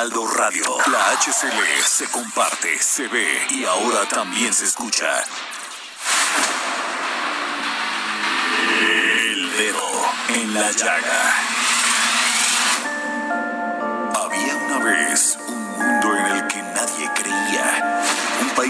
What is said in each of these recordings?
Heraldo Radio, la HCL se comparte, se ve y ahora también se escucha. El dedo en la llaga. Había una vez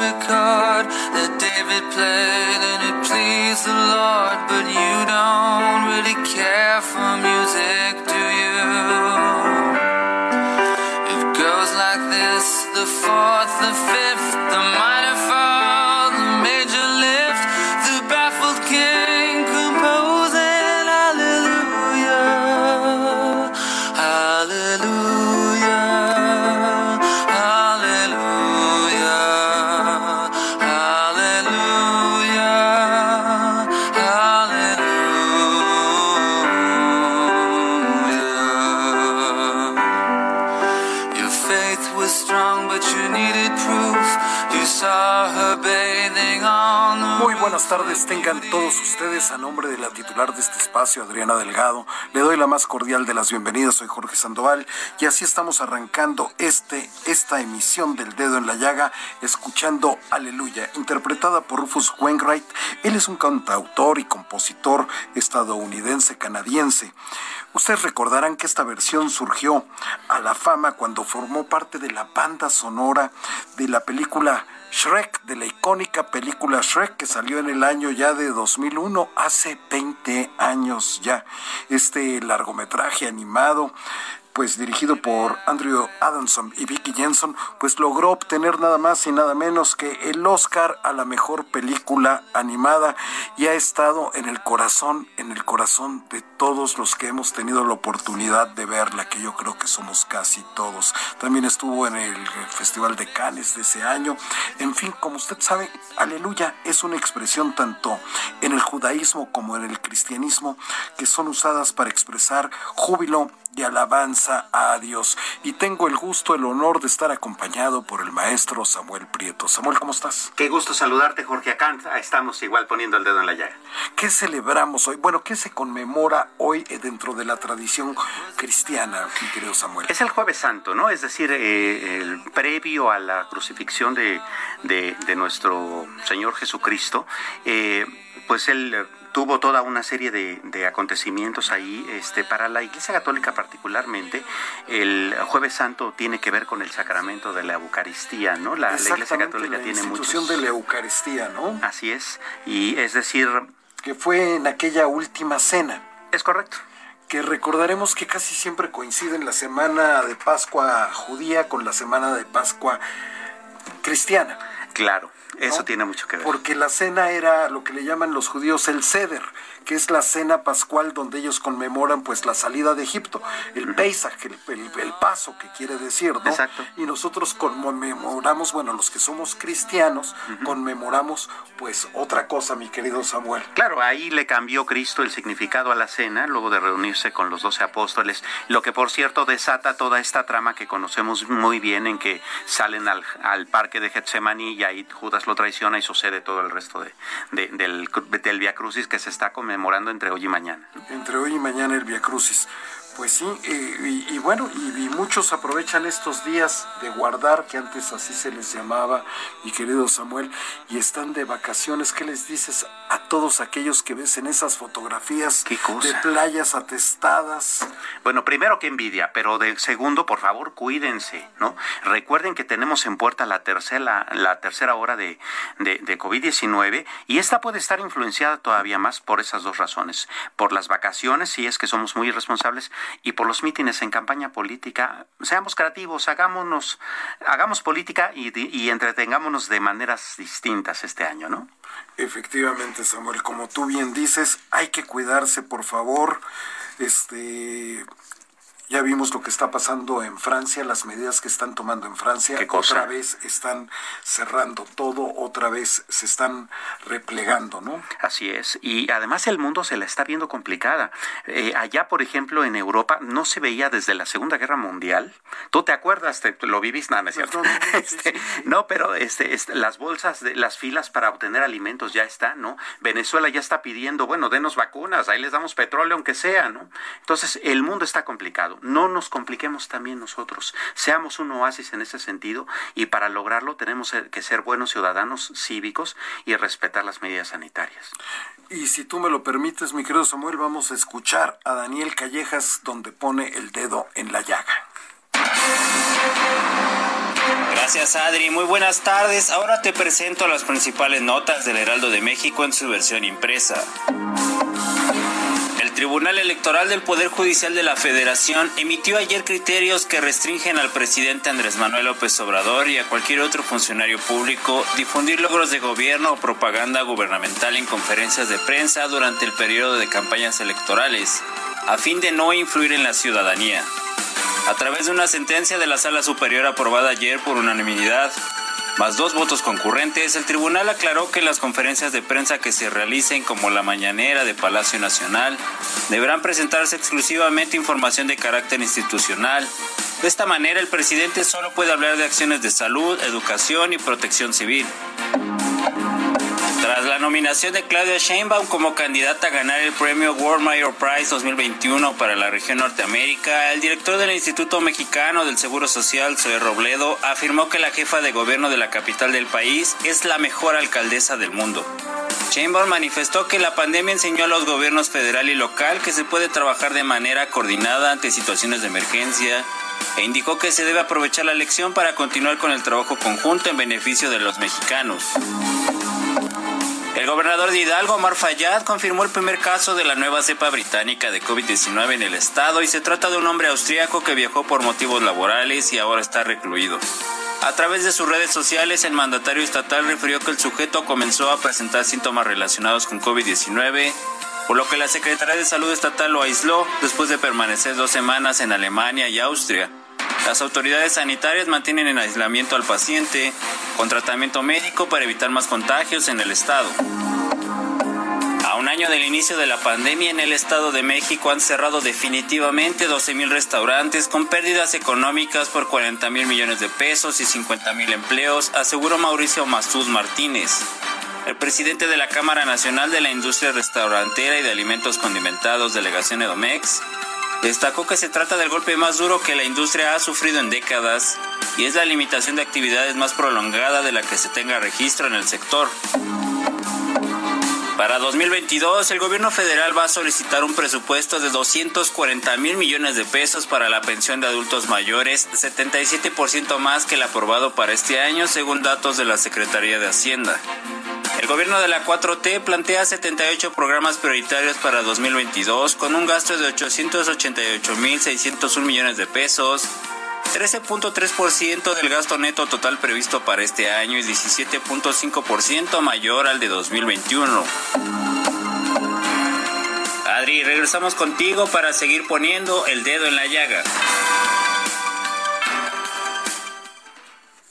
Secret chord that David played and it pleased the Lord, but you don't tardes, tengan todos ustedes a nombre de la titular de este espacio, Adriana Delgado. Le doy la más cordial de las bienvenidas, soy Jorge Sandoval y así estamos arrancando este, esta emisión del Dedo en la Llaga, escuchando Aleluya, interpretada por Rufus Wainwright. Él es un cantautor y compositor estadounidense canadiense. Ustedes recordarán que esta versión surgió a la fama cuando formó parte de la banda sonora de la película Shrek, de la icónica película Shrek que salió en el año ya de 2001, hace 20 años ya. Este largometraje animado pues dirigido por Andrew Adamson y Vicky Jensen, pues logró obtener nada más y nada menos que el Oscar a la mejor película animada y ha estado en el corazón, en el corazón de todos los que hemos tenido la oportunidad de verla, que yo creo que somos casi todos. También estuvo en el Festival de Cannes de ese año. En fin, como usted sabe, aleluya es una expresión tanto en el judaísmo como en el cristianismo que son usadas para expresar júbilo y alabanza a Dios. Y tengo el gusto, el honor de estar acompañado por el maestro Samuel Prieto. Samuel, ¿cómo estás? Qué gusto saludarte, Jorge Acá estamos igual poniendo el dedo en la llaga. ¿Qué celebramos hoy? Bueno, ¿qué se conmemora hoy eh, dentro de la tradición cristiana, mi querido Samuel? Es el jueves santo, ¿no? Es decir, eh, el previo a la crucifixión de, de, de nuestro Señor Jesucristo, eh, pues él tuvo toda una serie de, de, acontecimientos ahí. Este, para la Iglesia Católica particularmente, el Jueves Santo tiene que ver con el sacramento de la Eucaristía, ¿no? La, la Iglesia Católica la tiene institución muchos... de la Eucaristía, ¿no? Así es. Y es decir... Que fue en aquella última cena. Es correcto que recordaremos que casi siempre coinciden la semana de Pascua judía con la semana de Pascua cristiana. Claro, eso ¿no? tiene mucho que ver. Porque la cena era lo que le llaman los judíos el ceder, que es la cena pascual donde ellos conmemoran pues la salida de Egipto, el. Pesach, el, el, el, paso que quiere decir, ¿no? Exacto. Y nosotros conmemoramos, bueno, los que somos cristianos, uh -huh. conmemoramos pues otra cosa, mi querido Samuel. Claro, ahí le cambió Cristo el significado a la cena, luego de reunirse con los doce apóstoles, lo que por cierto desata toda esta trama que conocemos muy bien en que salen al, al parque de Getsemaní y ahí Judas lo traiciona y sucede todo el resto de, de, del, del Via Crucis que se está conmemorando entre hoy y mañana. Entre hoy y mañana el Via Crucis. Pues sí, eh, y, bueno, y, muchos aprovechan estos días de guardar, que antes así se les llamaba, mi querido Samuel, y están de vacaciones. ¿Qué les dices a todos aquellos que ves en esas fotografías de playas atestadas? Bueno, primero que envidia, pero del segundo, por favor, cuídense, ¿no? Recuerden que tenemos en puerta la tercera, la tercera hora de, de, de COVID-19 y esta puede estar influenciada todavía más por esas dos razones. Por las vacaciones, si es que somos muy irresponsables, y por los mítines en campaña política, seamos creativos, hagámonos, hagamos política y, y entretengámonos de maneras distintas este año, ¿no? Efectivamente, Samuel, como tú bien dices, hay que cuidarse, por favor. Este, ya vimos lo que está pasando en Francia, las medidas que están tomando en Francia. Otra vez están cerrando todo, otra vez se están replegando, ¿no? Así es. Y además el mundo se la está viendo complicada. Eh, allá, por ejemplo, en Europa no se veía desde la Segunda Guerra Mundial. ¿Tú te acuerdas? Te, ¿Lo viviste? No, no es cierto. Este, no, pero este, las bolsas, de, las filas para obtener alimentos ya están, ¿no? Venezuela ya está pidiendo, bueno, denos vacunas, ahí les damos petróleo aunque sea, ¿no? Entonces, el mundo está complicado no nos compliquemos también nosotros, seamos un oasis en ese sentido y para lograrlo tenemos que ser buenos ciudadanos cívicos y respetar las medidas sanitarias. Y si tú me lo permites, mi querido Samuel, vamos a escuchar a Daniel Callejas donde pone el dedo en la llaga. Gracias Adri, muy buenas tardes. Ahora te presento las principales notas del Heraldo de México en su versión impresa. Tribunal Electoral del Poder Judicial de la Federación emitió ayer criterios que restringen al presidente Andrés Manuel López Obrador y a cualquier otro funcionario público difundir logros de gobierno o propaganda gubernamental en conferencias de prensa durante el periodo de campañas electorales, a fin de no influir en la ciudadanía. A través de una sentencia de la Sala Superior aprobada ayer por unanimidad, más dos votos concurrentes, el tribunal aclaró que las conferencias de prensa que se realicen como la mañanera de Palacio Nacional deberán presentarse exclusivamente información de carácter institucional. De esta manera, el presidente solo puede hablar de acciones de salud, educación y protección civil. Tras la nominación de Claudia Sheinbaum como candidata a ganar el premio World Mayor Prize 2021 para la región Norteamérica, el director del Instituto Mexicano del Seguro Social, Zoe Robledo, afirmó que la jefa de gobierno de la capital del país es la mejor alcaldesa del mundo. Sheinbaum manifestó que la pandemia enseñó a los gobiernos federal y local que se puede trabajar de manera coordinada ante situaciones de emergencia e indicó que se debe aprovechar la lección para continuar con el trabajo conjunto en beneficio de los mexicanos. El gobernador de Hidalgo, Omar Fayad, confirmó el primer caso de la nueva cepa británica de COVID-19 en el estado y se trata de un hombre austríaco que viajó por motivos laborales y ahora está recluido. A través de sus redes sociales, el mandatario estatal refirió que el sujeto comenzó a presentar síntomas relacionados con COVID-19, por lo que la Secretaría de Salud Estatal lo aisló después de permanecer dos semanas en Alemania y Austria. Las autoridades sanitarias mantienen en aislamiento al paciente con tratamiento médico para evitar más contagios en el estado. A un año del inicio de la pandemia en el Estado de México han cerrado definitivamente 12 mil restaurantes con pérdidas económicas por 40 mil millones de pesos y 50 mil empleos, aseguró Mauricio Mastud Martínez. El presidente de la Cámara Nacional de la Industria Restaurantera y de Alimentos Condimentados, delegación Edomex, Destacó que se trata del golpe más duro que la industria ha sufrido en décadas y es la limitación de actividades más prolongada de la que se tenga registro en el sector. Para 2022, el gobierno federal va a solicitar un presupuesto de 240 mil millones de pesos para la pensión de adultos mayores, 77% más que el aprobado para este año, según datos de la Secretaría de Hacienda. El gobierno de la 4T plantea 78 programas prioritarios para 2022 con un gasto de 888.601 millones de pesos, 13.3% del gasto neto total previsto para este año y 17.5% mayor al de 2021. Adri, regresamos contigo para seguir poniendo el dedo en la llaga.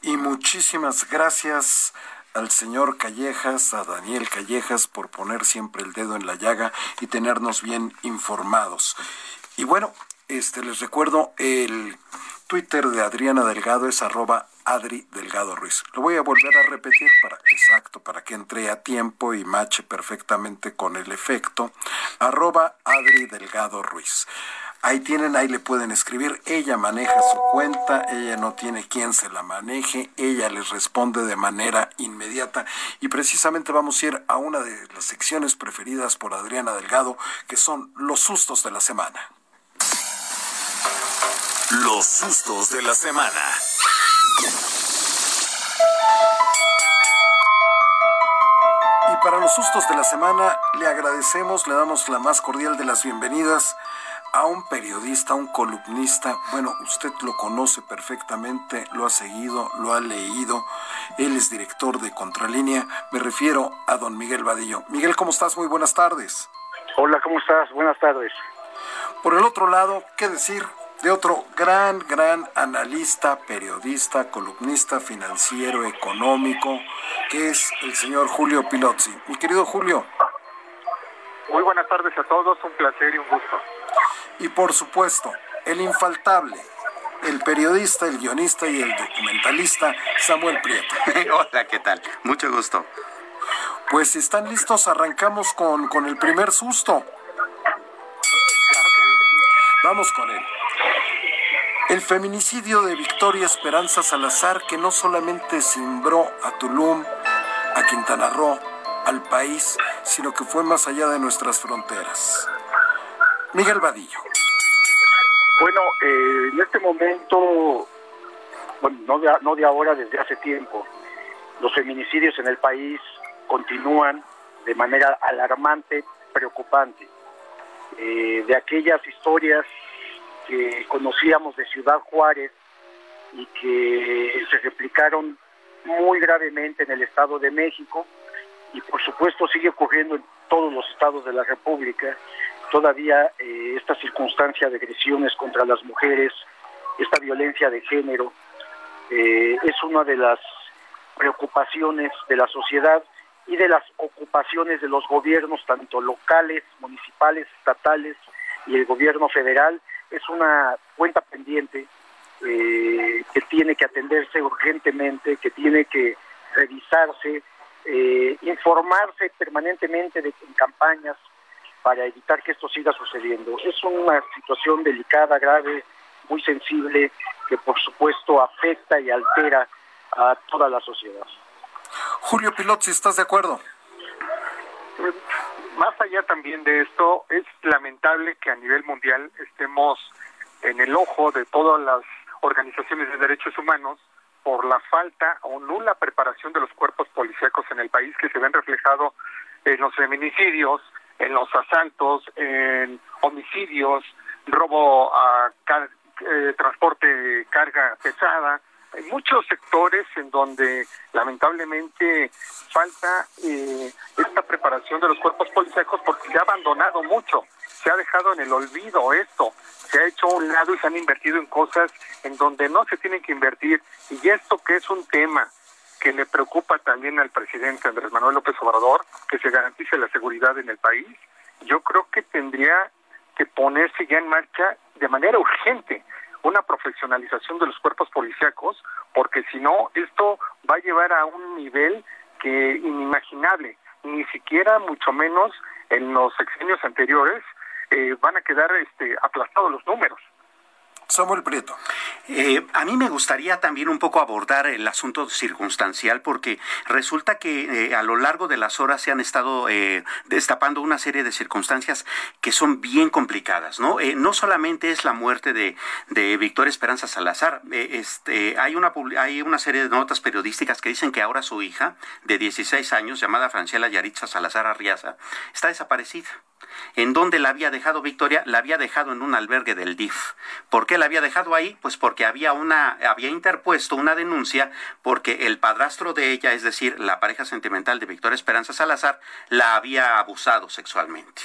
Y muchísimas gracias al señor Callejas, a Daniel Callejas, por poner siempre el dedo en la llaga y tenernos bien informados. Y bueno, este les recuerdo el Twitter de Adriana Delgado es arroba Adri Delgado Ruiz. Lo voy a volver a repetir para exacto, para que entre a tiempo y mache perfectamente con el efecto. Arroba Adri Delgado Ruiz. Ahí tienen, ahí le pueden escribir. Ella maneja su cuenta, ella no tiene quien se la maneje, ella les responde de manera inmediata. Y precisamente vamos a ir a una de las secciones preferidas por Adriana Delgado, que son los sustos de la semana. Los sustos de la semana. Y para los sustos de la semana le agradecemos, le damos la más cordial de las bienvenidas a un periodista, un columnista, bueno, usted lo conoce perfectamente, lo ha seguido, lo ha leído, él es director de Contralínea, me refiero a don Miguel Vadillo. Miguel, ¿cómo estás? Muy buenas tardes. Hola, ¿cómo estás? Buenas tardes. Por el otro lado, ¿qué decir de otro gran, gran analista, periodista, columnista financiero, económico, que es el señor Julio Pilozzi? Mi querido Julio. Muy buenas tardes a todos, un placer y un gusto. Y por supuesto, el infaltable, el periodista, el guionista y el documentalista Samuel Prieto. Hola, ¿qué tal? Mucho gusto. Pues si están listos, arrancamos con, con el primer susto. Vamos con él. El feminicidio de Victoria Esperanza Salazar, que no solamente cimbró a Tulum, a Quintana Roo, al país, sino que fue más allá de nuestras fronteras. Miguel Vadillo. Bueno, eh, en este momento, bueno, no de, no de ahora, desde hace tiempo, los feminicidios en el país continúan de manera alarmante, preocupante. Eh, de aquellas historias que conocíamos de Ciudad Juárez y que se replicaron muy gravemente en el Estado de México y por supuesto sigue ocurriendo en todos los estados de la República. Todavía eh, esta circunstancia de agresiones contra las mujeres, esta violencia de género, eh, es una de las preocupaciones de la sociedad y de las ocupaciones de los gobiernos, tanto locales, municipales, estatales y el gobierno federal. Es una cuenta pendiente eh, que tiene que atenderse urgentemente, que tiene que revisarse, eh, informarse permanentemente de, en campañas para evitar que esto siga sucediendo. Es una situación delicada, grave, muy sensible, que por supuesto afecta y altera a toda la sociedad. Julio Pilotzi, ¿estás de acuerdo? Más allá también de esto, es lamentable que a nivel mundial estemos en el ojo de todas las organizaciones de derechos humanos por la falta o nula preparación de los cuerpos policíacos en el país que se ven reflejado en los feminicidios, en los asaltos, en homicidios, robo a eh, transporte de carga pesada, hay muchos sectores en donde lamentablemente falta eh, esta preparación de los cuerpos policíacos porque se ha abandonado mucho, se ha dejado en el olvido esto, se ha hecho a un lado y se han invertido en cosas en donde no se tienen que invertir. Y esto que es un tema que le preocupa también al presidente Andrés Manuel López Obrador, que se garantice la seguridad en el país, yo creo que tendría que ponerse ya en marcha de manera urgente una profesionalización de los cuerpos policíacos, porque si no, esto va a llevar a un nivel que inimaginable, ni siquiera mucho menos en los sexenios anteriores eh, van a quedar este, aplastados los números. Samuel Prieto. Eh, a mí me gustaría también un poco abordar el asunto circunstancial porque resulta que eh, a lo largo de las horas se han estado eh, destapando una serie de circunstancias que son bien complicadas, ¿no? no solamente es la muerte de, de Victoria Esperanza Salazar, este, hay, una, hay una serie de notas periodísticas que dicen que ahora su hija de 16 años, llamada Franciela Yaritza Salazar Arriaza, está desaparecida. ¿En dónde la había dejado Victoria? La había dejado en un albergue del DIF. ¿Por qué la había dejado ahí? Pues porque había una, había interpuesto una denuncia porque el padrastro de ella, es decir, la pareja sentimental de Victoria Esperanza Salazar, la había abusado sexualmente.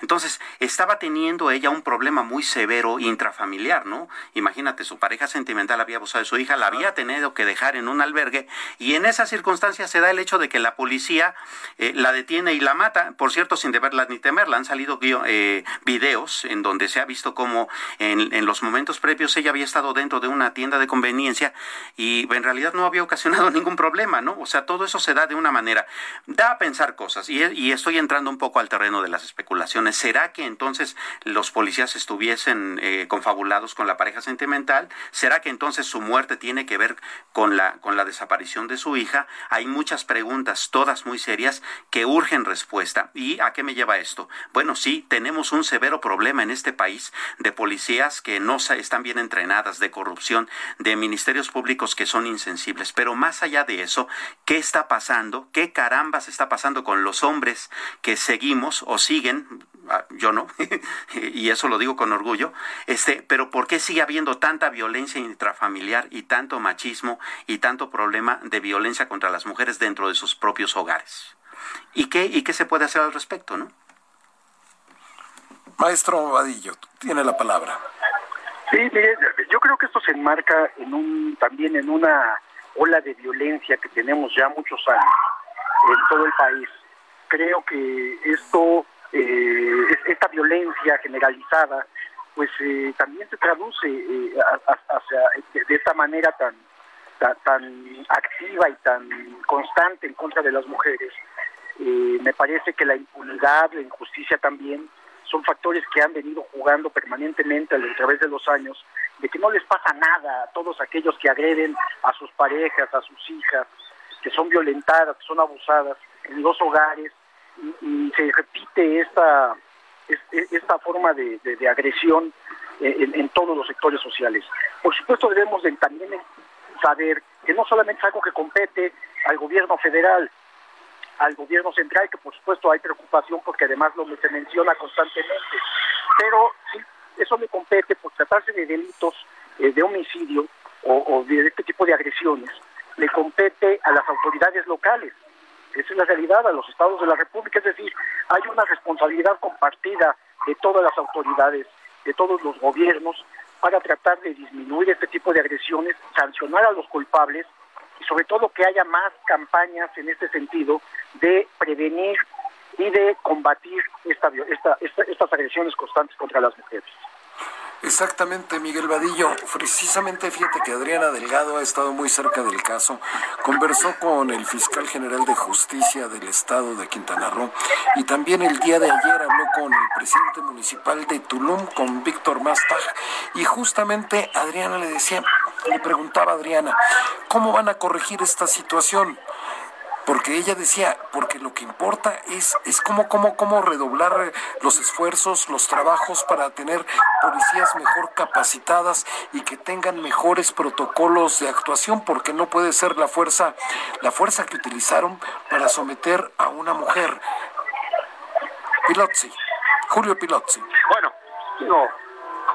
Entonces, estaba teniendo ella un problema muy severo intrafamiliar, ¿no? Imagínate, su pareja sentimental había abusado de su hija, la había tenido que dejar en un albergue y en esa circunstancia se da el hecho de que la policía eh, la detiene y la mata, por cierto, sin deberla ni temerla. Han salido eh, videos en donde se ha visto como en, en los momentos previos ella había estado dentro de una tienda de conveniencia y en realidad no había ocasionado ningún problema, ¿no? O sea, todo eso se da de una manera, da a pensar cosas y, y estoy entrando un poco al terreno de las especulaciones ¿Será que entonces los policías estuviesen eh, confabulados con la pareja sentimental? ¿Será que entonces su muerte tiene que ver con la, con la desaparición de su hija? Hay muchas preguntas, todas muy serias, que urgen respuesta. ¿Y a qué me lleva esto? Bueno, sí, tenemos un severo problema en este país de policías que no están bien entrenadas, de corrupción, de ministerios públicos que son insensibles. Pero más allá de eso, ¿qué está pasando? ¿Qué carambas está pasando con los hombres que seguimos o siguen? Ah, yo no, y eso lo digo con orgullo, este, pero ¿por qué sigue habiendo tanta violencia intrafamiliar y tanto machismo y tanto problema de violencia contra las mujeres dentro de sus propios hogares? ¿Y qué, y qué se puede hacer al respecto, no? Maestro Vadillo, tiene la palabra. Sí, mire, yo creo que esto se enmarca en un, también en una ola de violencia que tenemos ya muchos años en todo el país. Creo que esto, eh, esta violencia generalizada, pues eh, también se traduce eh, de, esta manera tan, tan, tan activa y tan constante en contra de las mujeres. me parece que la impunidad, la injusticia también son factores que han venido jugando permanentemente a través de los años, de que no les pasa nada a todos aquellos que agreden a sus parejas, a sus hijas, que son violentadas, que son abusadas en los hogares, se repite esta, esta forma de, agresión en, en, todos los sectores sociales. Por supuesto debemos de también saber que no solamente es algo que compete al gobierno federal, al gobierno central, que por supuesto hay preocupación porque además lo se menciona constantemente. Pero sí, eso me compete por tratarse de delitos eh, de homicidio o, de este tipo de agresiones, le compete a las autoridades locales. Esa es la realidad, a los estados de la República. Es decir, hay una responsabilidad compartida de todas las autoridades, de todos los gobiernos, para tratar de disminuir este tipo de agresiones, sancionar a los culpables y sobre todo que haya más campañas en este sentido de prevenir y de combatir esta, estas agresiones constantes contra las mujeres. Exactamente, Miguel Vadillo. Precisamente fíjate que Adriana Delgado ha estado muy cerca del caso. Conversó con el fiscal general de justicia del estado de Quintana Roo y también el día de ayer habló con el presidente municipal de Tulum, con Víctor Mastag. Y justamente Adriana le decía, le preguntaba a Adriana, ¿cómo van a corregir esta situación? Porque ella decía, porque lo que importa es, es cómo, cómo, cómo redoblar los esfuerzos, los trabajos para tener policías mejor capacitadas y que tengan mejores protocolos de actuación, porque no puede ser la fuerza, la fuerza que utilizaron para someter a una mujer. Pilotzi, Julio Pilotzi. Bueno, no,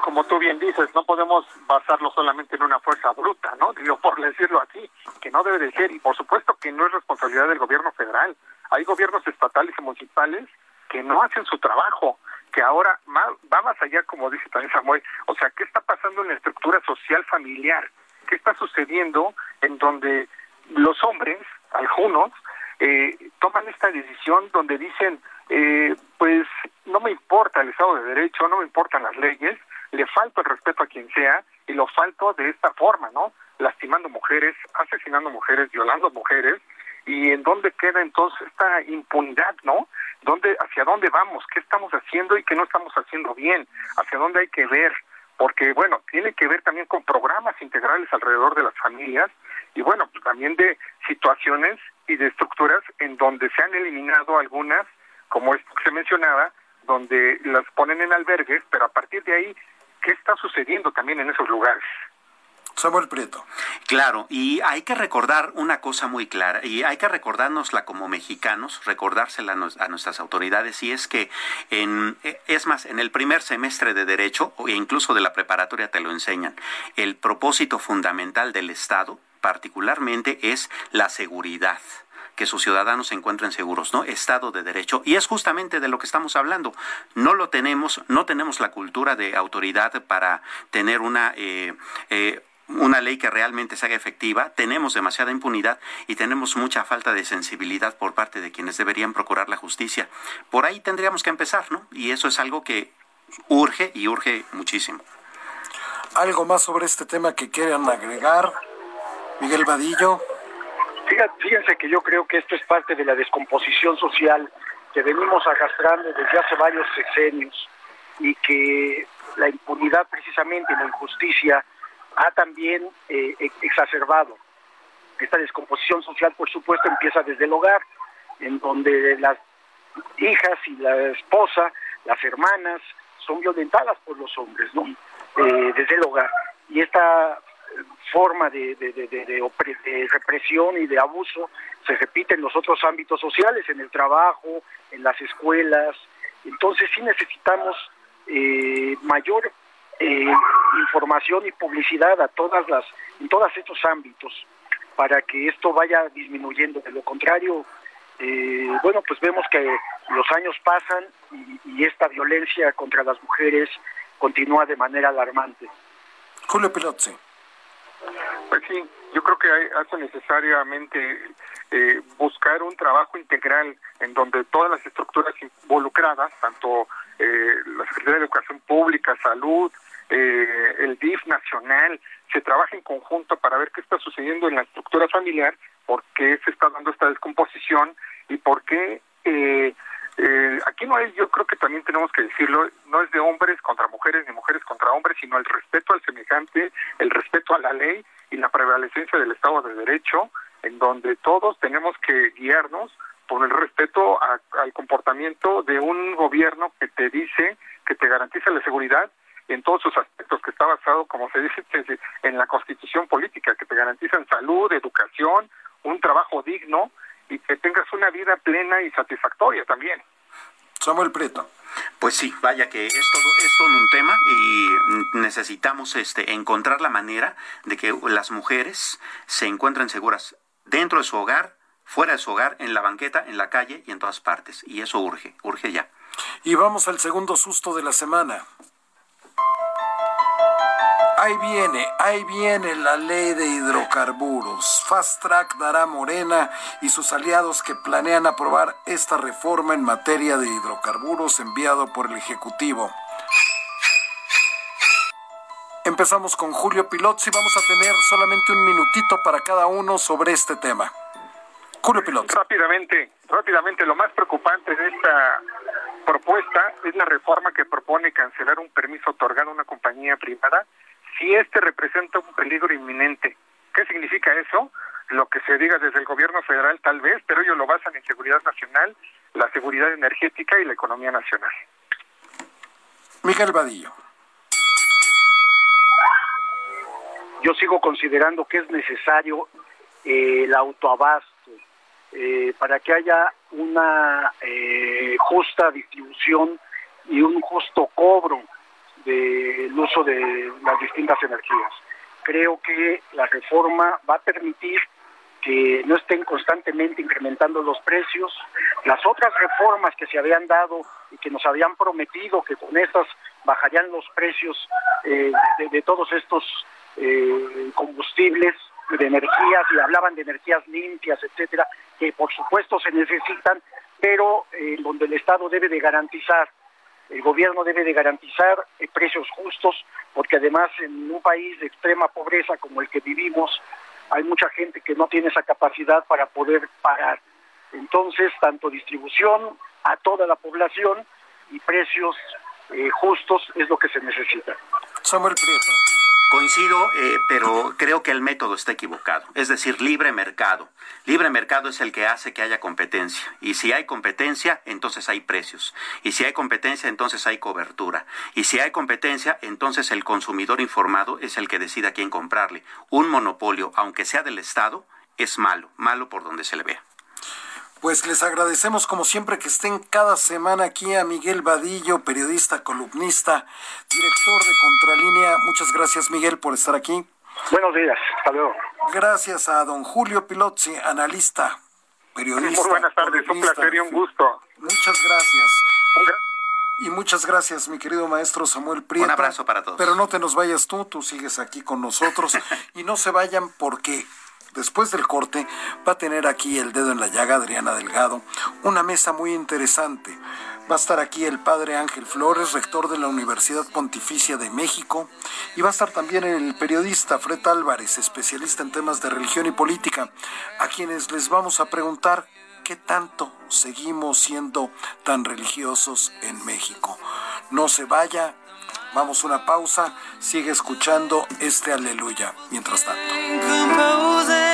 como tú bien dices, no podemos basarlo solamente en una fuerza bruta, ¿no? Digo, por decirlo así, que no debe de ser, y por supuesto que no es responsabilidad del gobierno federal. Hay gobiernos estatales y municipales que no hacen su trabajo, que ahora va más allá, como dice también Samuel, o sea, ¿qué está pasando en la estructura social familiar? ¿Qué está sucediendo en donde los hombres, algunos, eh, toman esta decisión donde dicen, eh, pues no me importa el Estado de Derecho, no me importan las leyes, le falto el respeto a quien sea y lo falto de esta forma, ¿no? Lastimando mujeres, asesinando mujeres, violando mujeres, y en dónde queda entonces esta impunidad, ¿no? ¿Dónde, hacia dónde vamos? ¿Qué estamos haciendo y qué no estamos haciendo bien? ¿Hacia dónde hay que ver? Porque, bueno, tiene que ver también con programas integrales alrededor de las familias y, bueno, pues también de situaciones y de estructuras en donde se han eliminado algunas, como esto que se mencionaba, donde las ponen en albergues, pero a partir de ahí qué está sucediendo también en esos lugares. Samuel Prieto. Claro, y hay que recordar una cosa muy clara, y hay que recordárnosla como mexicanos, recordársela a nuestras autoridades, y es que, en, es más, en el primer semestre de Derecho, e incluso de la preparatoria te lo enseñan, el propósito fundamental del Estado, particularmente, es la seguridad que sus ciudadanos se encuentren seguros, ¿no? Estado de Derecho. Y es justamente de lo que estamos hablando. No lo tenemos, no tenemos la cultura de autoridad para tener una... Eh, eh, una ley que realmente se haga efectiva, tenemos demasiada impunidad y tenemos mucha falta de sensibilidad por parte de quienes deberían procurar la justicia. Por ahí tendríamos que empezar, ¿no? Y eso es algo que urge y urge muchísimo. ¿Algo más sobre este tema que quieran agregar? Miguel Vadillo. Fíjense que yo creo que esto es parte de la descomposición social que venimos arrastrando desde hace varios sexenios y que la impunidad precisamente y la injusticia ha también eh, exacerbado. Esta descomposición social, por supuesto, empieza desde el hogar, en donde las hijas y la esposa, las hermanas, son violentadas por los hombres, ¿no? Eh, desde el hogar. Y esta forma de, de, represión y de abuso se repite en los otros ámbitos sociales, en el trabajo, en las escuelas. Entonces sí necesitamos eh, mayor eh, información y publicidad a todas las, en todos estos ámbitos para que esto vaya disminuyendo. De lo contrario, eh, bueno, pues vemos que los años pasan y, esta violencia contra las mujeres continúa de manera alarmante. Julio Pilotzi. Pues sí, yo creo que hay, hace necesariamente eh, buscar un trabajo integral en donde todas las estructuras involucradas, tanto eh, la Secretaría de Educación Pública, Salud, eh, el DIF nacional, se trabaje en conjunto para ver qué está sucediendo en la estructura familiar, por qué se está dando esta descomposición y por qué eh, eh, aquí no es, yo creo que también tenemos que decirlo, no es de hombres contra mujeres ni mujeres contra hombres, sino el respeto al semejante, el respeto a la ley y la prevalecencia del Estado de Derecho, en donde todos tenemos que guiarnos por el respeto al comportamiento de un gobierno que te dice, que te garantiza la seguridad en todos sus aspectos, que está basado, como se dice, en la constitución política, que te garantizan salud, educación, un trabajo digno y que tengas una vida plena y satisfactoria también. Samuel Prieto. Pues sí, vaya que es todo, es todo un tema y necesitamos este, encontrar la manera de que las mujeres se encuentren seguras dentro de su hogar, fuera de su hogar, en la banqueta, en la calle y en todas partes. Y eso urge, urge ya. Y vamos al segundo susto de la semana. Ahí viene, ahí viene la ley de hidrocarburos. Fast Track dará Morena y sus aliados que planean aprobar esta reforma en materia de hidrocarburos enviado por el Ejecutivo. Empezamos con Julio Pilotzi. Vamos a tener solamente un minutito para cada uno sobre este tema. Julio Pilotzi. Rápidamente, rápidamente, lo más preocupante de esta propuesta es la reforma que propone cancelar un permiso otorgado a una compañía privada si este representa un peligro inminente. ¿Qué significa eso? Lo que se diga desde el gobierno federal tal vez, pero ellos lo basan en seguridad nacional, la seguridad energética y la economía nacional. Miguel Vadillo. Yo sigo considerando que es necesario eh, el autoabasto eh, para que haya una eh, justa distribución y un justo cobro uso de las distintas energías. Creo que la reforma va a permitir que no estén constantemente incrementando los precios. Las otras reformas que se habían dado y que nos habían prometido que con estas bajarían los precios eh, de, todos estos eh, combustibles de energías y hablaban de energías limpias, etcétera, que por supuesto se necesitan, pero eh, donde el Estado debe de garantizar el gobierno debe de garantizar eh, precios justos, porque además en un país de extrema pobreza como el que vivimos, hay mucha gente que no tiene esa capacidad para poder pagar. Entonces, tanto distribución a toda la población y precios eh, justos es lo que se necesita. Samuel Prieto. Coincido, eh, pero creo que el método está equivocado. Es decir, libre mercado. Libre mercado es el que hace que haya competencia. Y si hay competencia, entonces hay precios. Y si hay competencia, entonces hay cobertura. Y si hay competencia, entonces el consumidor informado es el que decida a quién comprarle. Un monopolio, aunque sea del Estado, es malo. Malo por donde se le vea. Pues les agradecemos como siempre que estén cada semana aquí a Miguel Vadillo, periodista, columnista, director de Contralínea. Muchas gracias Miguel por estar aquí. Buenos días, hasta luego. Gracias a don Julio Pilotzi, analista, periodista. Muy buenas tardes, un placer y un gusto. Muchas gracias. Y muchas gracias, mi querido maestro Samuel Prieto. Un abrazo para todos. Pero no te nos vayas tú, tú sigues aquí con nosotros. y no se vayan porque después del corte, va a tener aquí el dedo en la llaga Adriana Delgado, una mesa muy interesante. Va a estar aquí el padre Ángel Flores, rector de la Universidad Pontificia de México, y va a estar también el periodista Fred Álvarez, especialista en temas de religión y política, a quienes les vamos a preguntar ¿qué tanto seguimos siendo tan religiosos en México? No se vaya, vamos a una pausa, sigue escuchando este aleluya. Mientras tanto.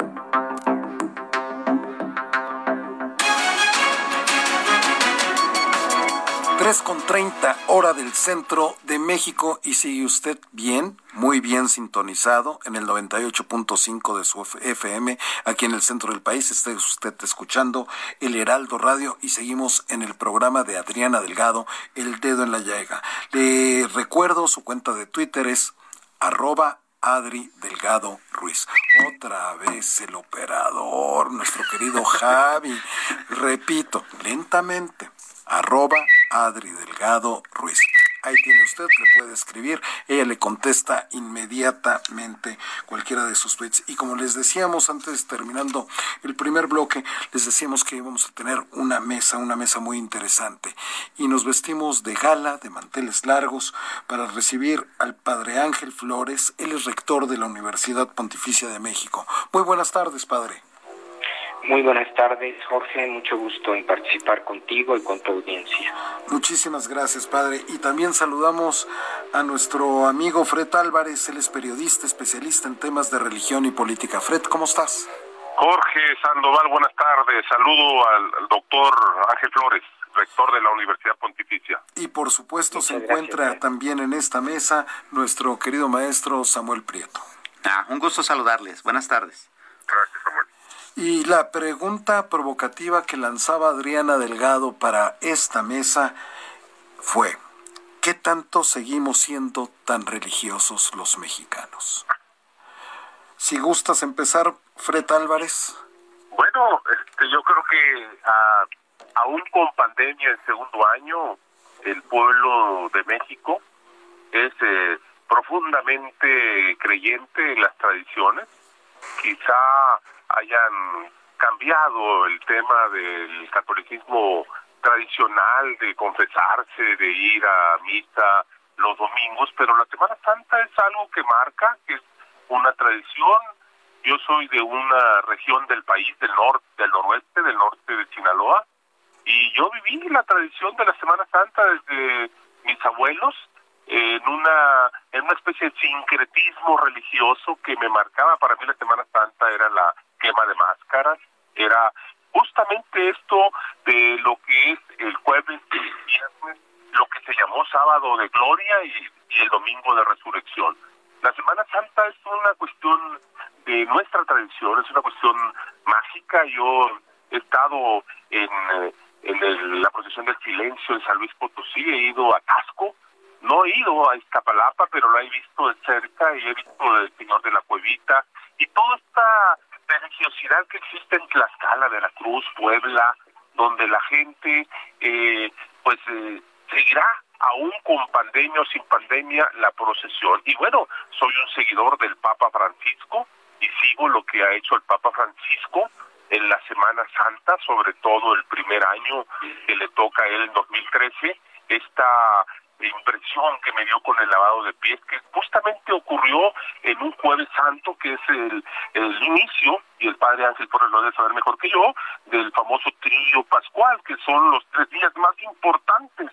3 con 30 hora del centro de México y sigue usted bien, muy bien sintonizado en el 98.5 de su FM aquí en el centro del país. Está usted escuchando el Heraldo Radio y seguimos en el programa de Adriana Delgado, El Dedo en la Llaga. Le recuerdo su cuenta de Twitter es arroba Adri Delgado Ruiz. Otra vez el operador, nuestro querido Javi. Repito, lentamente, arroba Adri Delgado Ruiz. Ahí tiene usted, le puede escribir, ella le contesta inmediatamente cualquiera de sus tweets. Y como les decíamos antes, terminando el primer bloque, les decíamos que íbamos a tener una mesa, una mesa muy interesante. Y nos vestimos de gala, de manteles largos, para recibir al padre Ángel Flores, él es rector de la Universidad Pontificia de México. Muy buenas tardes, padre. Muy buenas tardes, Jorge. Mucho gusto en participar contigo y con tu audiencia. Muchísimas gracias, padre. Y también saludamos a nuestro amigo Fred Álvarez. Él es periodista, especialista en temas de religión y política. Fred, ¿cómo estás? Jorge Sandoval, buenas tardes. Saludo al, doctor Ángel Flores rector de la Universidad Pontificia. Y por supuesto se encuentra también en esta mesa nuestro querido maestro Samuel Prieto. Ah, un gusto saludarles. Buenas tardes. Gracias, Samuel. Y la pregunta provocativa que lanzaba Adriana Delgado para esta mesa fue, ¿qué tanto seguimos siendo tan religiosos los mexicanos? Si gustas empezar, Fred Álvarez. Bueno, este, yo creo que aún con pandemia en segundo año, el pueblo de México es eh, profundamente creyente en las tradiciones. Quizá hayan cambiado el tema del catolicismo tradicional de confesarse, de ir a misa los domingos, pero la Semana Santa es algo que marca, que es una tradición. Yo soy de una región del país, del norte, del noroeste, del norte de Sinaloa, y yo viví la tradición de la Semana Santa desde mis abuelos en una en una especie de sincretismo religioso que me marcaba para mí la Semana Santa era la quema de máscaras, era justamente esto de lo que es el jueves el viernes, lo que se llamó sábado de gloria y, y el domingo de resurrección. La Semana Santa es una cuestión de nuestra tradición, es una cuestión mágica. Yo he estado en, eh, en la procesión del silencio en San Luis Potosí, he ido a Tasco, no he ido a Iztapalapa, pero lo he visto de cerca y he visto el Señor de la Cuevita y toda esta religiosidad que existe en Tlaxcala, Veracruz, Puebla, donde la gente eh, pues eh, seguirá aún con pandemia o sin pandemia la procesión. Y bueno, soy un seguidor del Papa Francisco y sigo lo que ha hecho el Papa Francisco en la Semana Santa, sobre todo el primer año que le toca a él en 2013, esta impresión que me dio con el lavado de pies, que justamente ocurrió en un jueves santo, que es el, el inicio, y el padre Ángel Porres lo debe saber mejor que yo, del famoso trío pascual, que son los tres días más importantes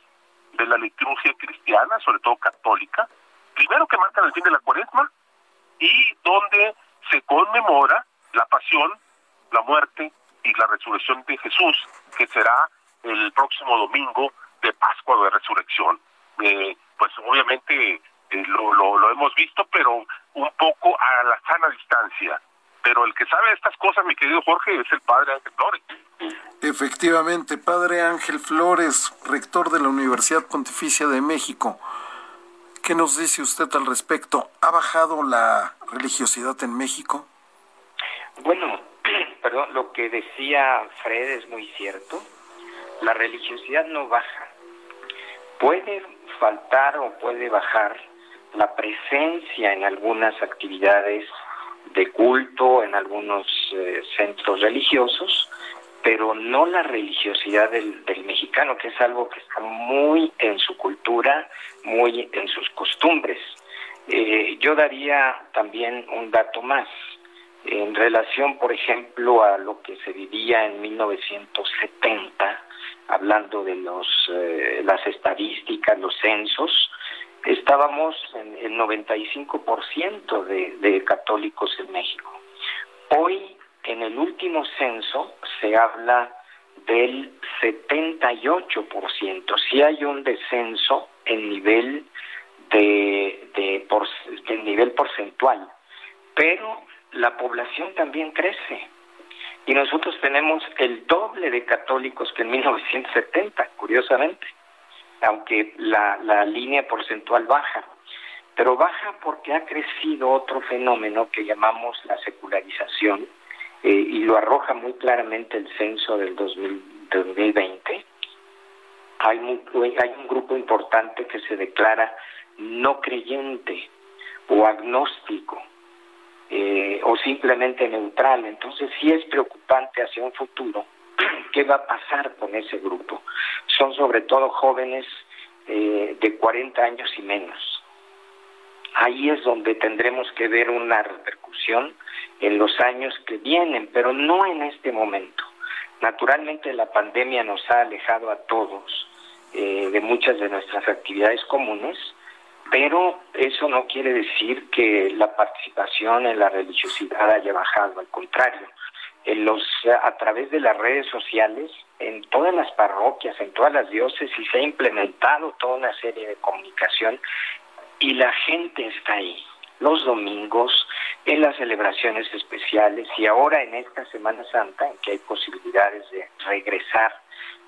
de la liturgia cristiana, sobre todo católica, primero que marcan el fin de la cuaresma, y donde se conmemora la pasión, la muerte y la resurrección de Jesús, que será el próximo domingo de Pascua de Resurrección. Eh, pues obviamente eh, lo, lo, hemos visto, pero un poco a la sana distancia. Pero el que sabe estas cosas, mi querido Jorge, es el padre Ángel Flores. Efectivamente, padre Ángel Flores, rector de la Universidad Pontificia de México. ¿Qué nos dice usted al respecto? ¿Ha bajado la religiosidad en México? Bueno, perdón, lo que decía Fred es muy cierto. La religiosidad no baja. Puede faltar o puede bajar la presencia en algunas actividades de culto, en algunos eh, centros religiosos, pero no la religiosidad del, mexicano, que es algo que está muy en su cultura, muy en sus costumbres. Eh, yo daría también un dato más en relación, por ejemplo, a lo que se vivía en 1970 hablando de los, eh, las estadísticas, los censos, estábamos en el 95% de, de católicos en México. Hoy, en el último censo, se habla del 78%. Si hay un descenso en nivel de, de, por, nivel porcentual, pero la población también crece y nosotros tenemos el doble de católicos que en 1970, curiosamente, aunque la, la línea porcentual baja. Pero baja porque ha crecido otro fenómeno que llamamos la secularización, eh, y lo arroja muy claramente el censo del 2020. Hay, hay un grupo importante que se declara no creyente o agnóstico eh, o simplemente neutral. Entonces sí es preocupante hacia un futuro qué va a pasar con ese grupo. Son sobre todo jóvenes eh, de 40 años y menos. Ahí es donde tendremos que ver una repercusión en los años que vienen, pero no en este momento. Naturalmente la pandemia nos ha alejado a todos eh, de muchas de nuestras actividades comunes, pero eso no quiere decir que la participación en la religiosidad haya bajado, al contrario. En los, a través de las redes sociales, en todas las parroquias, en todas las diócesis, se ha implementado toda una serie de comunicación y la gente está ahí, los domingos, en las celebraciones especiales y ahora en esta Semana Santa, en que hay posibilidades de regresar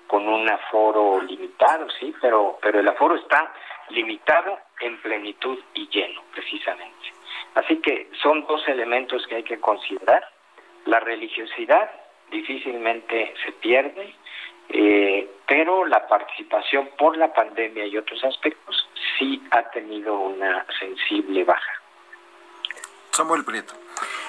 con un aforo limitado, sí, pero, pero el aforo está limitado en plenitud y lleno, precisamente. Así que son dos elementos que hay que considerar. La religiosidad difícilmente se pierde, eh, pero la participación por la pandemia y otros aspectos sí ha tenido una sensible baja. Samuel Prieto.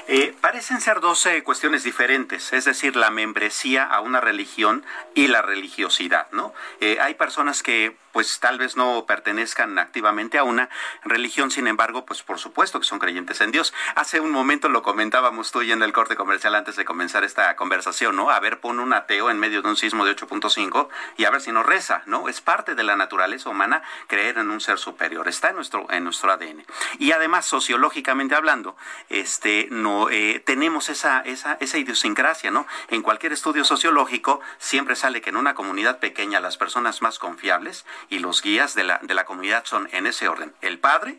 Eh, parecen ser dos cuestiones diferentes, es decir, la membresía a una religión y la religiosidad, ¿no? Eh, hay personas que pues tal vez no pertenezcan activamente a una religión, sin embargo, pues por supuesto que son creyentes en Dios. Hace un momento lo comentábamos tú y en el corte comercial antes de comenzar esta conversación, ¿no? A ver, pon un ateo en medio de un sismo de 8.5 y a ver si nos reza, ¿no? Es parte de la naturaleza humana creer en un ser superior, está en nuestro, en nuestro ADN. Y además, sociológicamente hablando, este, no, eh, tenemos esa, esa, esa idiosincrasia, ¿no? En cualquier estudio sociológico siempre sale que en una comunidad pequeña las personas más confiables y los guías de la, de la comunidad son en ese orden, el padre,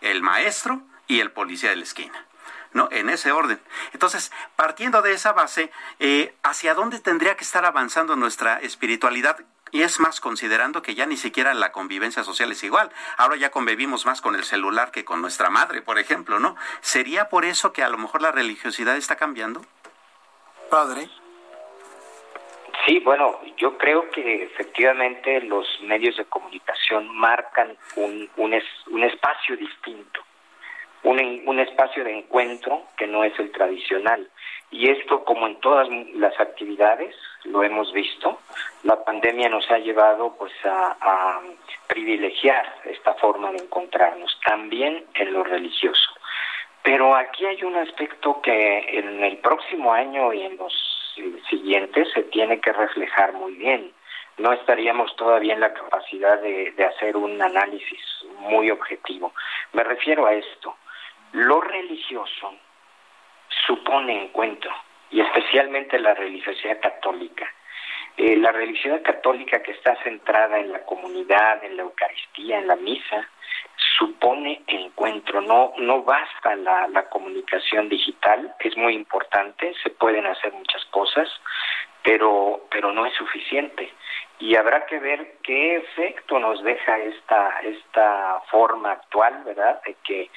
el maestro y el policía de la esquina. ¿no? En ese orden. Entonces, partiendo de esa base, eh, ¿hacia dónde tendría que estar avanzando nuestra espiritualidad? Y es más, considerando que ya ni siquiera la convivencia social es igual. Ahora ya convivimos más con el celular que con nuestra madre, por ejemplo, ¿no? ¿Sería por eso que a lo mejor la religiosidad está cambiando? Padre. Sí, bueno, yo creo que efectivamente los medios de comunicación marcan un, un, un espacio distinto, un, un espacio de encuentro que no es el tradicional. Y esto, como en todas las actividades, lo hemos visto, la pandemia nos ha llevado pues a, privilegiar esta forma de encontrarnos, también en lo religioso. Pero aquí hay un aspecto que en el próximo año y en los siguientes se tiene que reflejar muy bien. No estaríamos todavía en la capacidad de, hacer un análisis muy objetivo. Me refiero a esto. Lo religioso supone encuentro, y especialmente la religiosidad católica. Eh, la religiosidad católica que está centrada en la comunidad, en la Eucaristía, en la misa, supone encuentro. No, no basta la, la comunicación digital, es muy importante, se pueden hacer muchas cosas, pero, pero no es suficiente. Y habrá que ver qué efecto nos deja esta, esta forma actual, ¿verdad? De que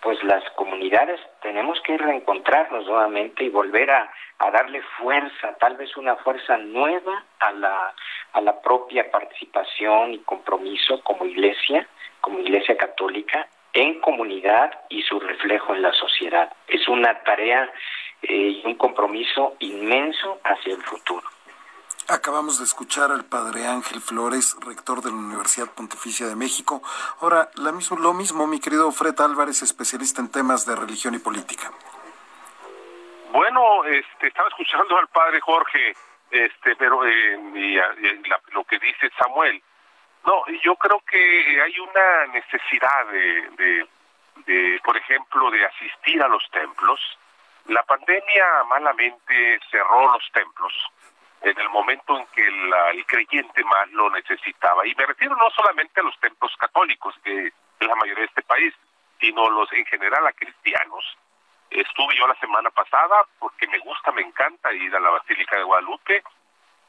pues las comunidades tenemos que reencontrarnos nuevamente y volver a, a darle fuerza, tal vez una fuerza nueva a la, a la propia participación y compromiso como iglesia, como iglesia católica, en comunidad y su reflejo en la sociedad. Es una tarea eh, y un compromiso inmenso hacia el futuro. Acabamos de escuchar al padre Ángel Flores, rector de la Universidad Pontificia de México. Ahora, lo mismo, mi querido Fred Álvarez, especialista en temas de religión y política. Bueno, este, estaba escuchando al padre Jorge, este, pero eh, lo que dice Samuel. No, yo creo que hay una necesidad de, de, por ejemplo, de asistir a los templos. La pandemia malamente cerró los templos en el momento en que el creyente más lo necesitaba. Y me refiero no solamente a los templos católicos, que es la mayoría de este país, sino los en general a cristianos. Estuve yo la semana pasada porque me gusta, me encanta ir a la Basílica de Guadalupe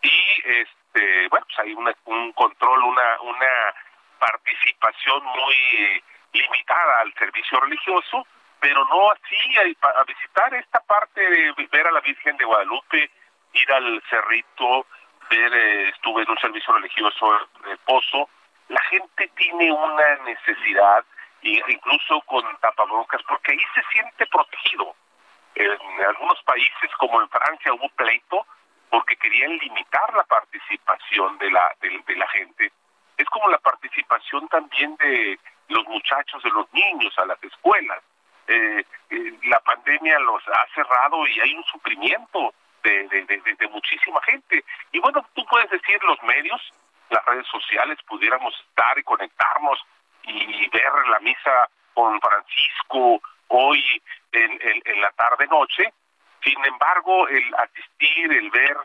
y este bueno, pues hay un control, una una participación muy limitada al servicio religioso, pero no así a, visitar esta parte de ver a la Virgen de Guadalupe, ir al cerrito, ver, eh, estuve en un servicio religioso de Pozo, la gente tiene una necesidad, incluso con tapabocas, porque ahí se siente protegido. En algunos países, como en Francia, hubo pleito porque querían limitar la participación de la, de, la gente. Es como la participación también de los muchachos, de los niños a las escuelas. Eh, eh, la pandemia los ha cerrado y hay un sufrimiento de, muchísima gente. Y bueno, tú puedes decir los medios, las redes sociales, pudiéramos estar y conectarnos y ver la misa con Francisco hoy en, en, la tarde-noche. Sin embargo, el asistir, el ver,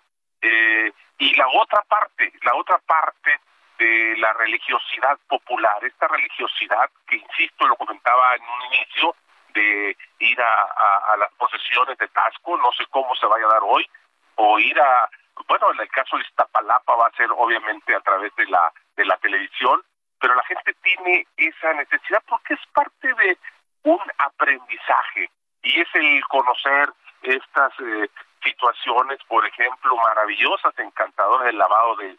eh, y la otra parte, la otra parte de la religiosidad popular, esta religiosidad que, insisto, lo comentaba en un inicio, de ir a, las posesiones de Tasco, no sé cómo se vaya a dar hoy, o ir a, bueno, en el caso de Iztapalapa va a ser obviamente a través de la, de la televisión, pero la gente tiene esa necesidad porque es parte de un aprendizaje y es el conocer estas eh, situaciones, por ejemplo, maravillosas, encantadoras del lavado de,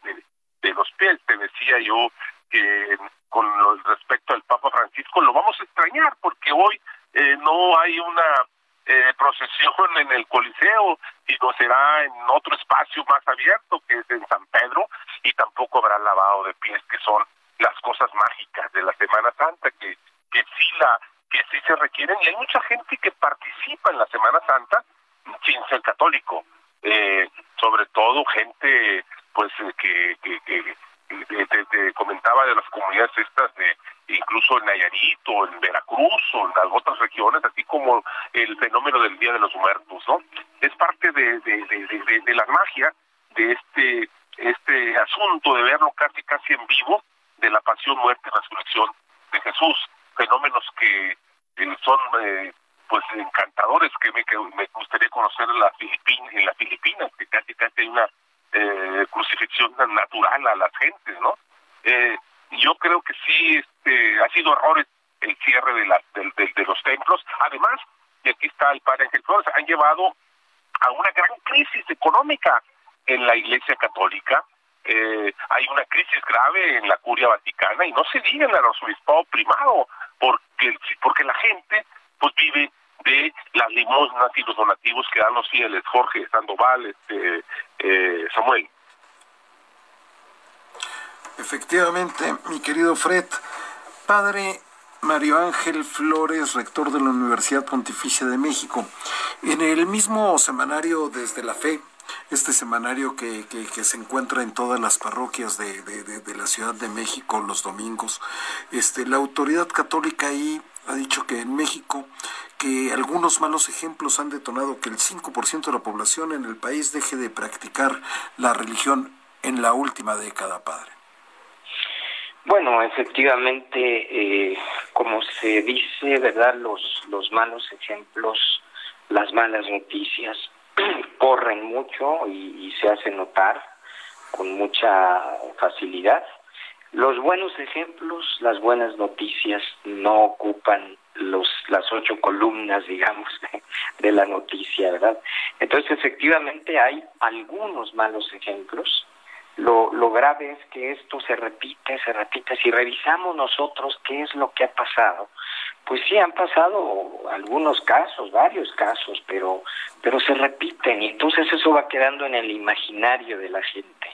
de, los pies. Te decía yo que con respecto al Papa Francisco lo vamos a extrañar porque hoy eh, no hay una eh, procesión en el Coliseo, sino será en otro espacio más abierto, que es en San Pedro, y tampoco habrá lavado de pies, que son las cosas mágicas de la Semana Santa, que, que sí la que sí se requieren, y hay mucha gente que participa en la Semana Santa sin ser católico, eh, sobre todo gente pues que, que, que te, comentaba de las comunidades estas de incluso en Nayarit o en Veracruz o en otras regiones, así como el fenómeno del Día de los Muertos, ¿no? Es parte de, de, de, la magia de este este asunto de verlo casi casi en vivo de la pasión, muerte y resurrección de Jesús, fenómenos que son eh, pues encantadores que me, que me gustaría conocer en, la Filipina, en las Filipinas, que casi casi hay una eh, crucifixión natural a las gentes, ¿no? Eh, yo creo que sí este, ha sido errores el cierre de, la, de, los templos. Además, y aquí está el padre Ángel Flores, han llevado a una gran crisis económica en la Iglesia Católica. Eh, hay una crisis grave en la curia vaticana y no se diga en el arzobispado primado, porque, porque la gente pues vive de las limosnas y los donativos que dan los fieles, Jorge Sandoval, este, eh, Samuel. Efectivamente, mi querido Fred, padre Mario Ángel Flores, rector de la Universidad Pontificia de México, en el mismo semanario Desde la Fe, este semanario que, que, se encuentra en todas las parroquias de, de, la Ciudad de México los domingos, este, la autoridad católica ahí ha dicho que en México que algunos malos ejemplos han detonado que el 5% de la población en el país deje de practicar la religión en la última década, padre. Bueno, efectivamente, eh, como se dice, ¿verdad? Los, los malos ejemplos, las malas noticias corren mucho y, se hacen notar con mucha facilidad. Los buenos ejemplos, las buenas noticias no ocupan los las ocho columnas, digamos, de la noticia, ¿verdad? Entonces, efectivamente hay algunos malos ejemplos lo, lo grave es que esto se repite, se repite. Si revisamos nosotros qué es lo que ha pasado, pues sí han pasado algunos casos, varios casos, pero, pero se repiten y entonces eso va quedando en el imaginario de la gente.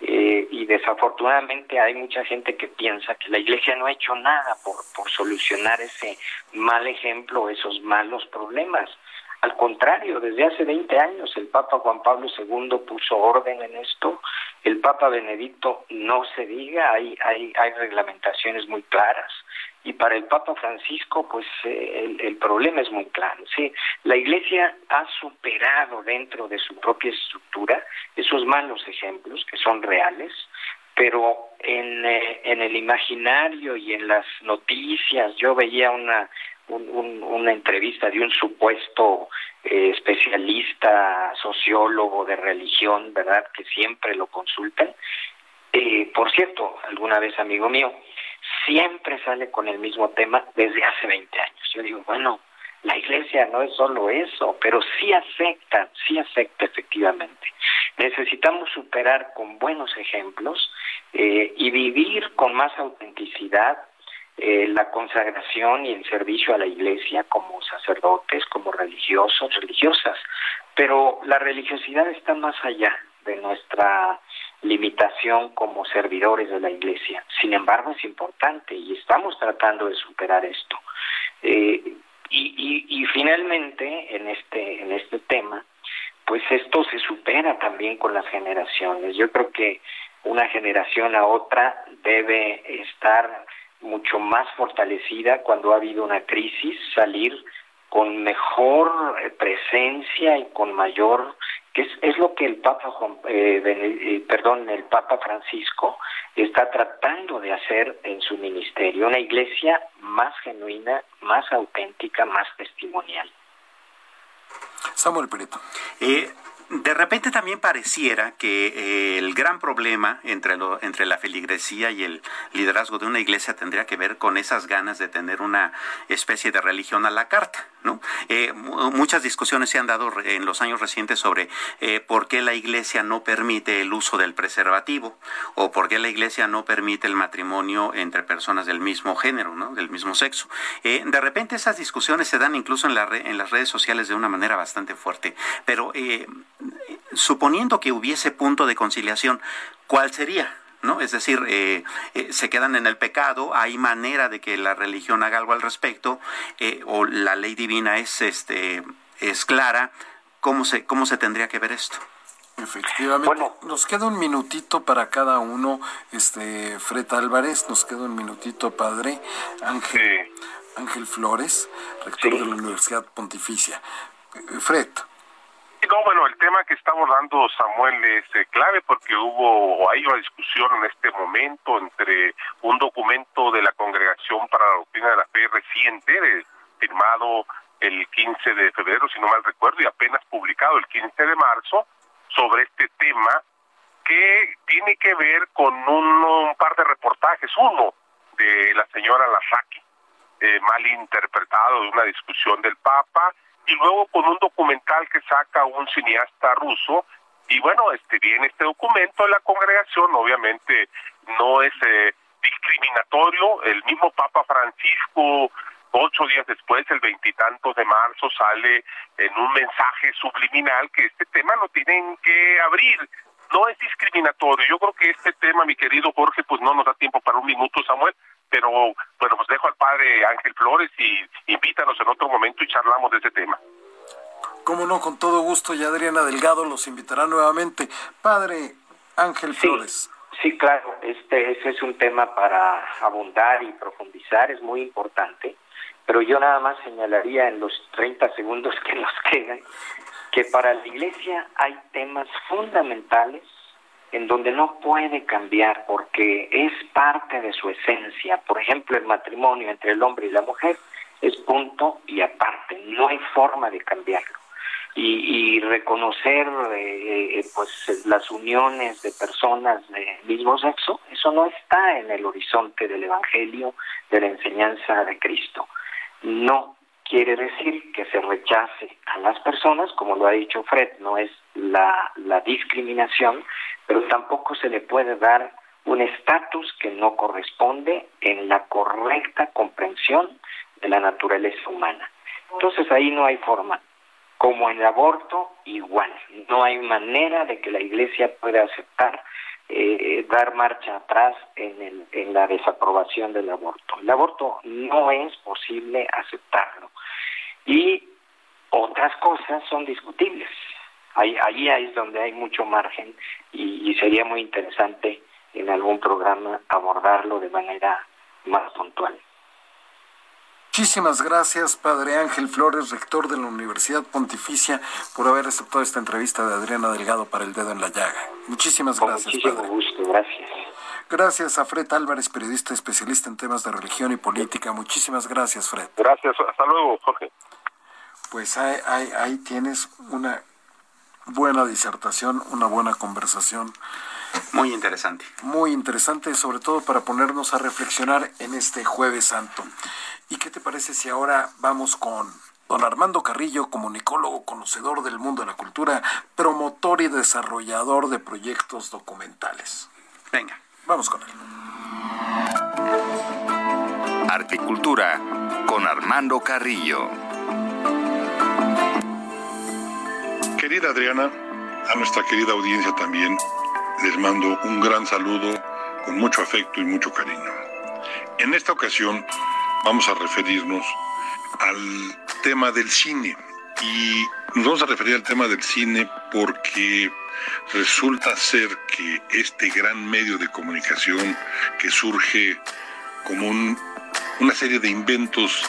Eh, y desafortunadamente hay mucha gente que piensa que la iglesia no ha hecho nada por, por solucionar ese mal ejemplo, esos malos problemas. Al contrario, desde hace 20 años el Papa Juan Pablo II puso orden en esto, el Papa Benedicto no se diga, hay, hay, reglamentaciones muy claras, y para el Papa Francisco, pues eh, el, el, problema es muy claro. Sí, la Iglesia ha superado dentro de su propia estructura esos malos ejemplos que son reales, pero en, eh, en el imaginario y en las noticias, yo veía una una entrevista de un supuesto eh, especialista, sociólogo de religión, ¿verdad? Que siempre lo consultan. Eh, por cierto, alguna vez amigo mío, siempre sale con el mismo tema desde hace 20 años. Yo digo, bueno, la iglesia no es solo eso, pero sí afecta, sí afecta efectivamente. Necesitamos superar con buenos ejemplos eh, y vivir con más autenticidad eh, la consagración y el servicio a la iglesia como sacerdotes, como religiosos, religiosas. Pero la religiosidad está más allá de nuestra limitación como servidores de la iglesia. Sin embargo, es importante y estamos tratando de superar esto. Eh, y, y, y finalmente, en este, en este tema, pues esto se supera también con las generaciones. Yo creo que una generación a otra debe estar mucho más fortalecida cuando ha habido una crisis, salir con mejor eh, presencia y con mayor que es, es lo que el Papa eh, eh, perdón el Papa Francisco está tratando de hacer en su ministerio una iglesia más genuina más auténtica más testimonial. Samuel Perito de repente también pareciera que eh, el gran problema entre, lo, entre la feligresía y el liderazgo de una iglesia tendría que ver con esas ganas de tener una especie de religión a la carta. ¿no? Eh, muchas discusiones se han dado en los años recientes sobre eh, por qué la iglesia no permite el uso del preservativo o por qué la iglesia no permite el matrimonio entre personas del mismo género, ¿no? del mismo sexo. de repente esas discusiones se dan incluso en, la en las redes sociales de una manera bastante fuerte, pero suponiendo que hubiese punto de conciliación, ¿cuál sería? ¿No? Es decir, eh, eh, se quedan en el pecado, hay manera de que la religión haga algo al respecto, eh, o la ley divina es, este, es clara, ¿cómo se, cómo se tendría que ver esto? Efectivamente. Nos queda un minutito para cada uno, este Fred Álvarez, nos queda un minutito, padre Ángel, Ángel Flores, rector de la Universidad Pontificia. Fred. No, bueno, el tema que estamos dando, Samuel, es eh, clave porque hubo, hay una discusión en este momento entre un documento de la Congregación para la Doctrina de la Fe reciente, firmado el 15 de febrero, si no mal recuerdo, y apenas publicado el 15 de marzo sobre este tema que tiene que ver con un, par de reportajes. Uno de la señora Lasaki, eh, mal interpretado de una discusión del Papa, y luego con un documental que saca un cineasta ruso. Y bueno, este viene este documento la congregación, obviamente no es eh, discriminatorio. El mismo Papa Francisco ocho días después, el veintitantos de marzo, sale en un mensaje subliminal que este tema lo tienen que abrir. No es discriminatorio. Yo creo que este tema, mi querido Jorge, pues no nos da tiempo para un minuto, Samuel, pero bueno, pues dejo al padre Ángel Flores y invítanos en otro momento y charlamos de ese tema. Cómo no, con todo gusto, y Adriana Delgado los invitará nuevamente. Padre Ángel Flores. Sí, claro, este, ese es un tema para abundar y profundizar, es muy importante pero yo nada más señalaría en los 30 segundos que nos quedan que para la Iglesia hay temas fundamentales en donde no puede cambiar porque es parte de su esencia. Por ejemplo, el matrimonio entre el hombre y la mujer es punto y aparte, no hay forma de cambiarlo. Y, reconocer eh, eh, pues las uniones de personas de mismo sexo, eso no está en el horizonte del Evangelio, de la enseñanza de Cristo no quiere decir que se rechace a las personas, como lo ha dicho Fred, no es la, la discriminación, pero tampoco se le puede dar un estatus que no corresponde en la correcta comprensión de la naturaleza humana. Entonces ahí no hay forma. Como en el aborto, igual. No hay manera de que la Iglesia pueda aceptar eh, dar marcha atrás en, en la desaprobación del aborto. El aborto no es posible aceptarlo. Y otras cosas son discutibles. Ahí, ahí es donde hay mucho margen y, y sería muy interesante en algún programa abordarlo de manera más puntual. Muchísimas gracias, Padre Ángel Flores, rector de la Universidad Pontificia, por haber aceptado esta entrevista de Adriana Delgado para El Dedo en la Llaga. Muchísimas gracias. muchísimo gusto, gracias. Gracias a Fred Álvarez, periodista especialista en temas de religión y política. Muchísimas gracias, Fred. Gracias, hasta luego, Jorge. Pues ahí, ahí tienes una buena disertación, una buena conversación. Muy interesante. Muy interesante, sobre todo para ponernos a reflexionar en este jueves santo. ¿Y qué te parece si ahora vamos con don Armando Carrillo, comunicólogo, conocedor del mundo de la cultura, promotor y desarrollador de proyectos documentales? Venga. Vamos con él. Articultura con Armando Carrillo. Querida Adriana, a nuestra querida audiencia también, les mando un gran saludo con mucho afecto y mucho cariño. En esta ocasión vamos a referirnos al tema del cine. Y nos vamos a referir al tema del cine porque resulta ser que este gran medio de comunicación que surge como una serie de inventos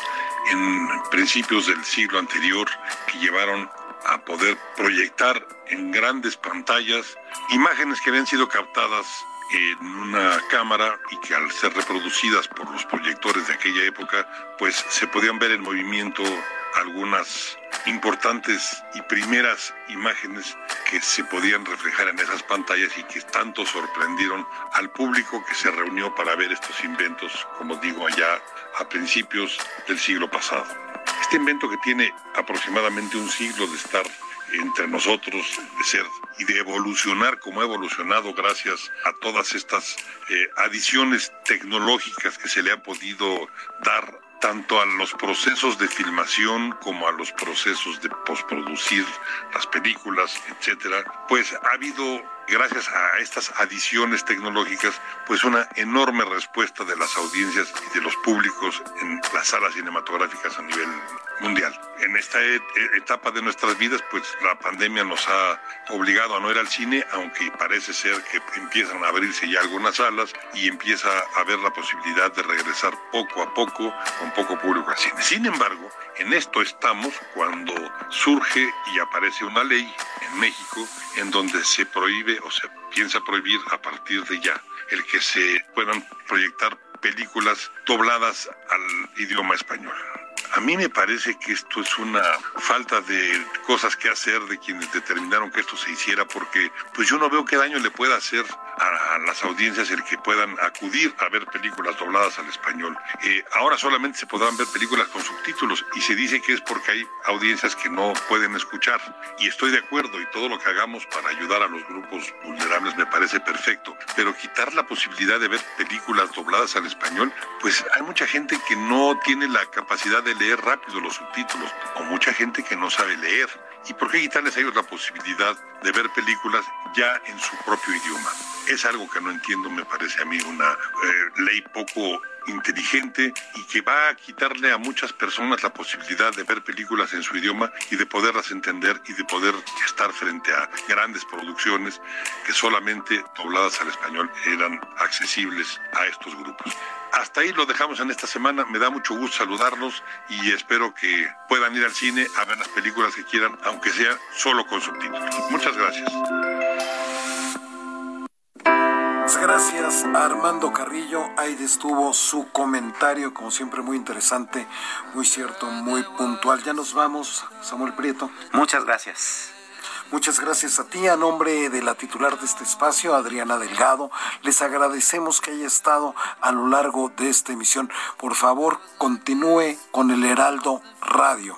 en principios del siglo anterior que llevaron a poder proyectar en grandes pantallas imágenes que habían sido captadas en una cámara y que al ser reproducidas por los proyectores de aquella época, pues se podían ver en movimiento algunas importantes y primeras imágenes que se podían reflejar en esas pantallas y que tanto sorprendieron al público que se reunió para ver estos inventos, como digo, allá a principios del siglo pasado. Este invento que tiene aproximadamente un siglo de estar entre nosotros, de ser y de evolucionar como ha evolucionado gracias a todas estas eh, adiciones tecnológicas que se le ha podido dar tanto a los procesos de filmación como a los procesos de postproducir las películas, etcétera, pues ha habido gracias a estas adiciones tecnológicas, pues una enorme respuesta de las audiencias y de los públicos en las salas cinematográficas a nivel mundial. En esta etapa de nuestras vidas, pues la pandemia nos ha obligado a no ir al cine, aunque parece ser que empiezan a abrirse ya algunas salas y empieza a haber la posibilidad de regresar poco a poco con poco público al cine. Sin embargo, en esto estamos cuando surge y aparece una ley en México en donde se prohíbe o se piensa prohibir a partir de ya el que se puedan proyectar películas dobladas al idioma español. A mí me parece que esto es una falta de cosas que hacer de quienes determinaron que esto se hiciera, porque pues yo no veo qué daño le pueda hacer a, las audiencias el que puedan acudir a ver películas dobladas al español. Eh, ahora solamente se podrán ver películas con subtítulos y se dice que es porque hay audiencias que no pueden escuchar. Y estoy de acuerdo y todo lo que hagamos para ayudar a los grupos vulnerables me parece perfecto. Pero quitar la posibilidad de ver películas dobladas al español, pues hay mucha gente que no tiene la capacidad de leer rápido los subtítulos o mucha gente que no sabe leer. ¿Y por qué quitarles a ellos la posibilidad de ver películas ya en su propio idioma? Es algo que no entiendo, me parece a mí una eh, ley poco inteligente y que va a quitarle a muchas personas la posibilidad de ver películas en su idioma y de poderlas entender y de poder estar frente a grandes producciones que solamente dobladas al español eran accesibles a estos grupos. Hasta ahí lo dejamos en esta semana. Me da mucho gusto saludarlos y espero que puedan ir al cine a ver las películas que quieran, aunque sea solo con subtítulos. Muchas gracias. Gracias Armando Carrillo. Ahí estuvo su comentario, como siempre muy interesante, muy cierto, muy puntual. Ya nos vamos, Samuel Prieto. Muchas gracias. Muchas gracias a ti, a nombre de la titular de este espacio, Adriana Delgado. Les agradecemos que haya estado a lo largo de esta emisión. Por favor, continúe con el Heraldo Radio.